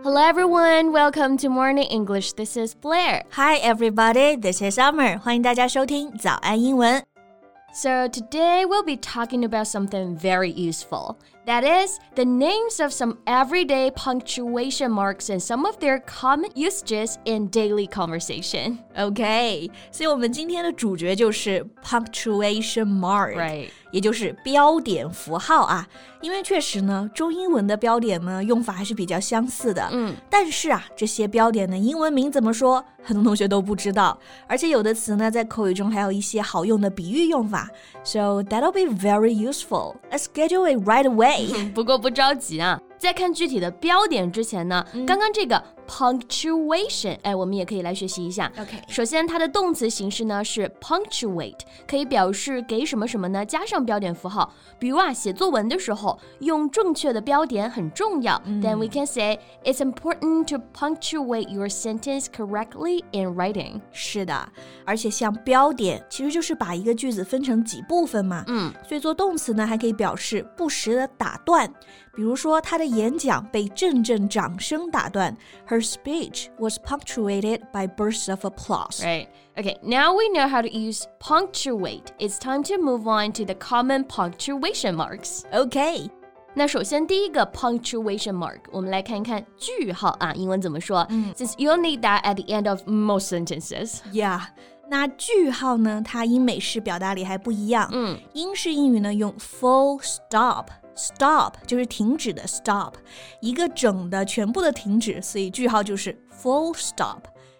Hello everyone, welcome to Morning English. This is Blair. Hi everybody, this is Summer. 欢迎大家收听早安英文。So today we'll be talking about something very useful. That is, the names of some everyday punctuation marks and some of their common usages in daily conversation. OK，所以我们今天的主角就是 punctuation mark，、 Right. 也就是标点符号啊。因为确实呢，中英文的标点呢用法还是比较相似的。嗯，但是啊，这些标点的英文名怎么说，很多同学都不知道。而且有的词呢，在口语中还有一些好用的比喻用法。So that'll be very useful. Let's schedule it right away. 不过不着急啊，在看具体的标点之前呢，刚刚这个 punctuation，哎，我们也可以来学习一下。OK 首先它的动词形式呢是 punctuate，可以表示给什么什么呢加上标点符号。比如啊，写作文的时候用正确的标点很重要。Then we can say it's important to punctuate your sentence correctly in writing。是的，而且像标点其实就是把一个句子分成几部分嘛。嗯，所以做动词呢，还可以表示不时的打断。比如说，他的演讲被阵阵掌声打断。Her speech was punctuated by bursts of applause. Right. Okay, now we know how to use punctuate. It's time to move on to the common punctuation marks. OK，那首先第一个 punctuation mark，我们来看一看句号啊，英文怎么说、Since you'll need that at the end of most sentences. Yeah，那句号呢？它英美式表达里还不一样。嗯，英式英语呢用 full stop。 Stop 就是停止的 stop，一个整的全部的停止，所以句号就是 full stop。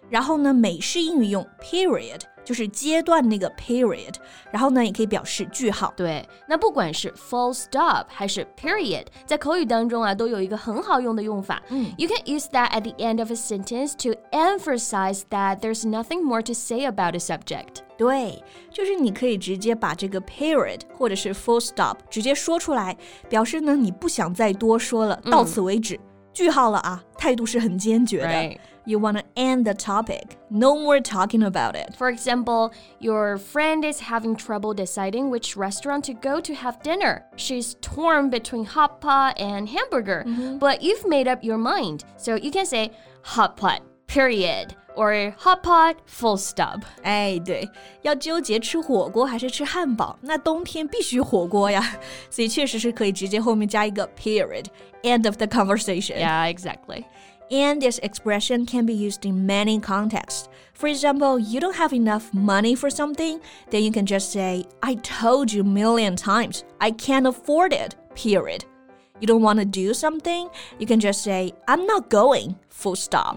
然后呢，美式英语用 period，就是阶段那个 period，然后呢也可以表示句号。对，那不管是 full stop 还是 period，在口语当中啊，都有一个很好用的用法。嗯 You can use that at the end of a sentence to emphasize that there's nothing more to say about a subject. 对，就是你可以直接把这个 period 或者是 full stop 直接说出来，表示呢你不想再多说了，到此为止，句号了啊，态度是很坚决的。 Right. You want to end the topic, no more talking about it. For example, your friend is having trouble deciding which restaurant to go to have dinner. She's torn between hot pot and hamburger, but you've made up your mind. So you can say hot pot, period, or hot pot, full stop. 哎，对，要纠结吃火锅还是吃汉堡，那冬天必须火锅呀，所以确实是可以直接后面加一个 period, end of the conversation. Yeah, exactly. And this expression can be used in many contexts. For example, you don't have enough money for something, then you can just say, I told you a million times, I can't afford it, period. You don't want to do something, you can just say, I'm not going, full stop.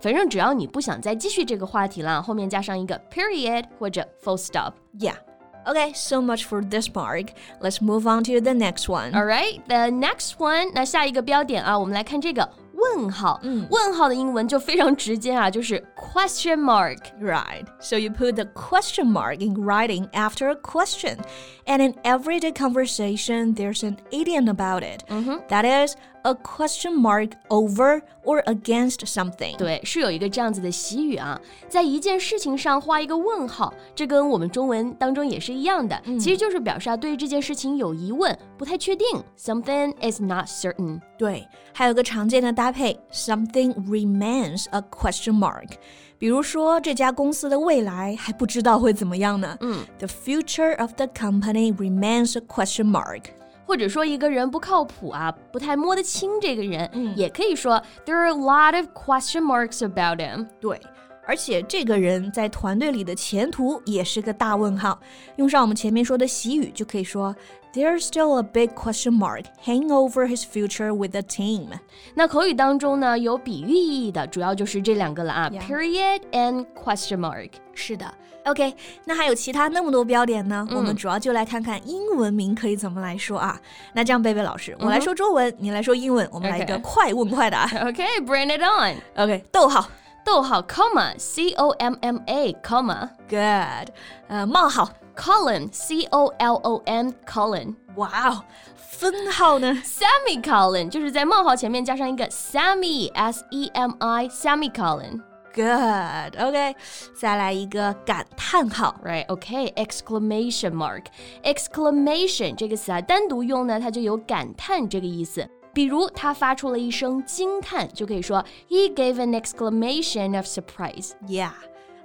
反正只要你不想再继续这个话题了，后面加上一个 period 或者 full stop. Yeah. Okay, so much for this mark. Let's move on to the next one. All right, the next one. 那下一个标点啊，我们来看这个 问号。问号的英文就非常直接啊，就是 question mark。 Right. So you put the question mark in writing after a question. And in everyday conversation, there's an idiom about it. That is a question mark over or against something. 对，是有一个这样子的习语啊，在一件事情上画一个问号，这跟我们中文当中也是一样的，其实就是表示啊对这件事情有疑问，不太确定，something is not certain。对，还有个常见的搭配，something remains a question mark。比如说，这家公司的未来还不知道会怎么样呢？嗯，The future of the company remains a question mark。 或者说一个人不靠谱啊，不太摸得清这个人，嗯也可以说 there are a lot of question marks about him。对，而且这个人在团队里的前途也是个大问号。用上我们前面说的习语，就可以说 There's still a big question mark hanging over his future with the team。那口语当中呢，有比喻意义的，主要就是这两个了啊 Yeah. period and question mark。是的，OK，那还有其他那么多标点呢？我们主要就来看看英文名可以怎么来说啊。那这样，贝贝老师，我来说中文，你来说英文，我们来一个 OK 快问快答。 Okay, bring it on. OK，逗号逗号 comma c o m m a comma ，Good，呃，冒号， colon c o l o n colon 哇哦，分号呢？ semicolon 就是在冒号前面加上一个 semi s e m i semicolon。 Good. OK，再来一个感叹号。 Right, okay, exclamation mark. Exclamation 这个词啊，单独用呢，它就有感叹这个意思。 比如他发出了一声惊叹，就可以说 He gave an exclamation of surprise. Yeah.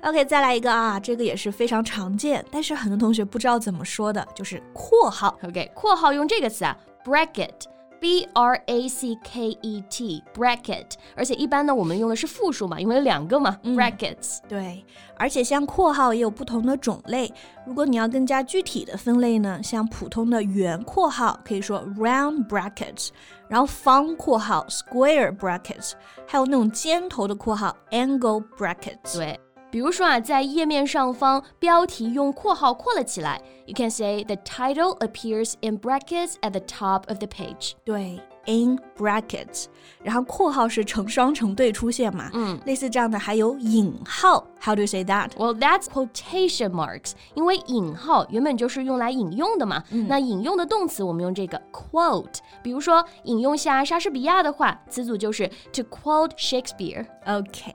OK，再来一个啊，这个也是非常常见，但是很多同学不知道怎么说的，就是括号。OK，括号用这个词啊，bracket。B R A C K E T bracket，而且一般呢，我们用的是复数嘛，因为两个嘛、嗯、，brackets。对，而且像括号也有不同的种类。如果你要更加具体的分类呢，像普通的圆括号可以说 round brackets，然后方括号 square brackets，还有那种尖头的括号 angle brackets。对。比如说啊，在页面上方，标题用括号括了起来。You can say the title appears in brackets at the top of the page. 对。in brackets，然后括号是成双成对出现嘛？嗯，类似这样的还有引号。How do you say that? Well, that's quotation marks. 因为引号原本就是用来引用的嘛。嗯、那引用的动词我们用这个 quote。比如说引用下莎士比亚的话，词组就是 to quote Shakespeare。OK，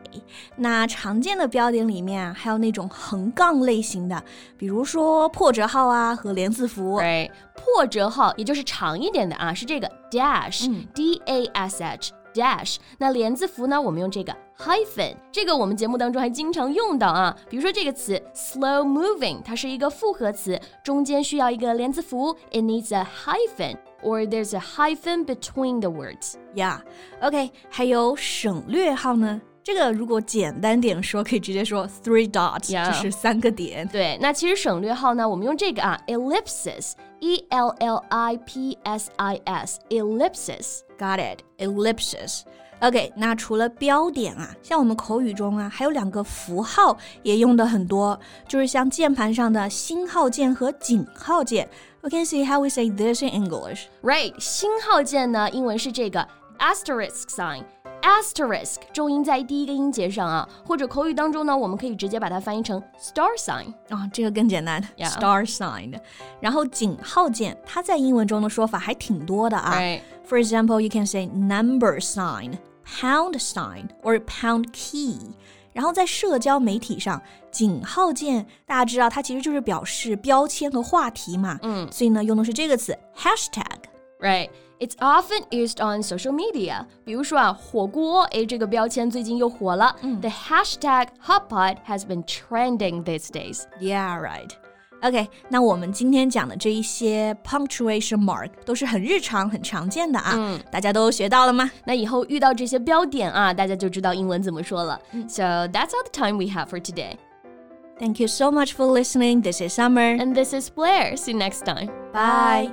那常见的标点里面啊，还有那种横杠类型的，比如说破折号啊和连字符。对，破折号也就是长一点的啊，是这个 dash，d a s h dash。那连字符呢，我们用这个 hyphen，这个我们节目当中还经常用到啊。比如说这个词 slow moving，它是一个复合词，中间需要一个连字符，it needs a hyphen。or there's a hyphen between the words. Yeah. OK，还有省略号呢？这个如果简单点说，可以直接说 three dots，就是三个点。对，那其实省略号呢，我们用这个啊，ellipsis。E L L I P S I S ellipsis. Got it. Ellipsis. OK，那除了标点啊，像我们口语中啊，还有两个符号也用的很多，就是像键盘上的星号键和井号键。We can see how we say this in English. Right，星号键呢，英文是这个 asterisk sign。asterisk 重音在第一个音节上啊，或者口语当中呢，我们可以直接把它翻译成 star sign 啊，这个更简单，star sign。然后井号键，它在英文中的说法还挺多的啊。For example, you can say number sign, pound sign, or pound key。然后在社交媒体上，井号键大家知道它其实就是表示标签和话题嘛，嗯，所以呢用的是这个词 hashtag。Right. It's often used on social media. 比如说啊，火锅，哎，这个标签最近又火了。嗯、The hashtag hotpot has been trending these days. Yeah, right. OK，那我们今天讲的这一些 punctuation mark 都是很日常、很常见的啊，嗯，大家都学到了吗？那以后遇到这些标点啊，大家就知道英文怎么说了。So that's all the time we have for today. Thank you so much for listening. This is Summer. And this is Blair. See you next time. Bye.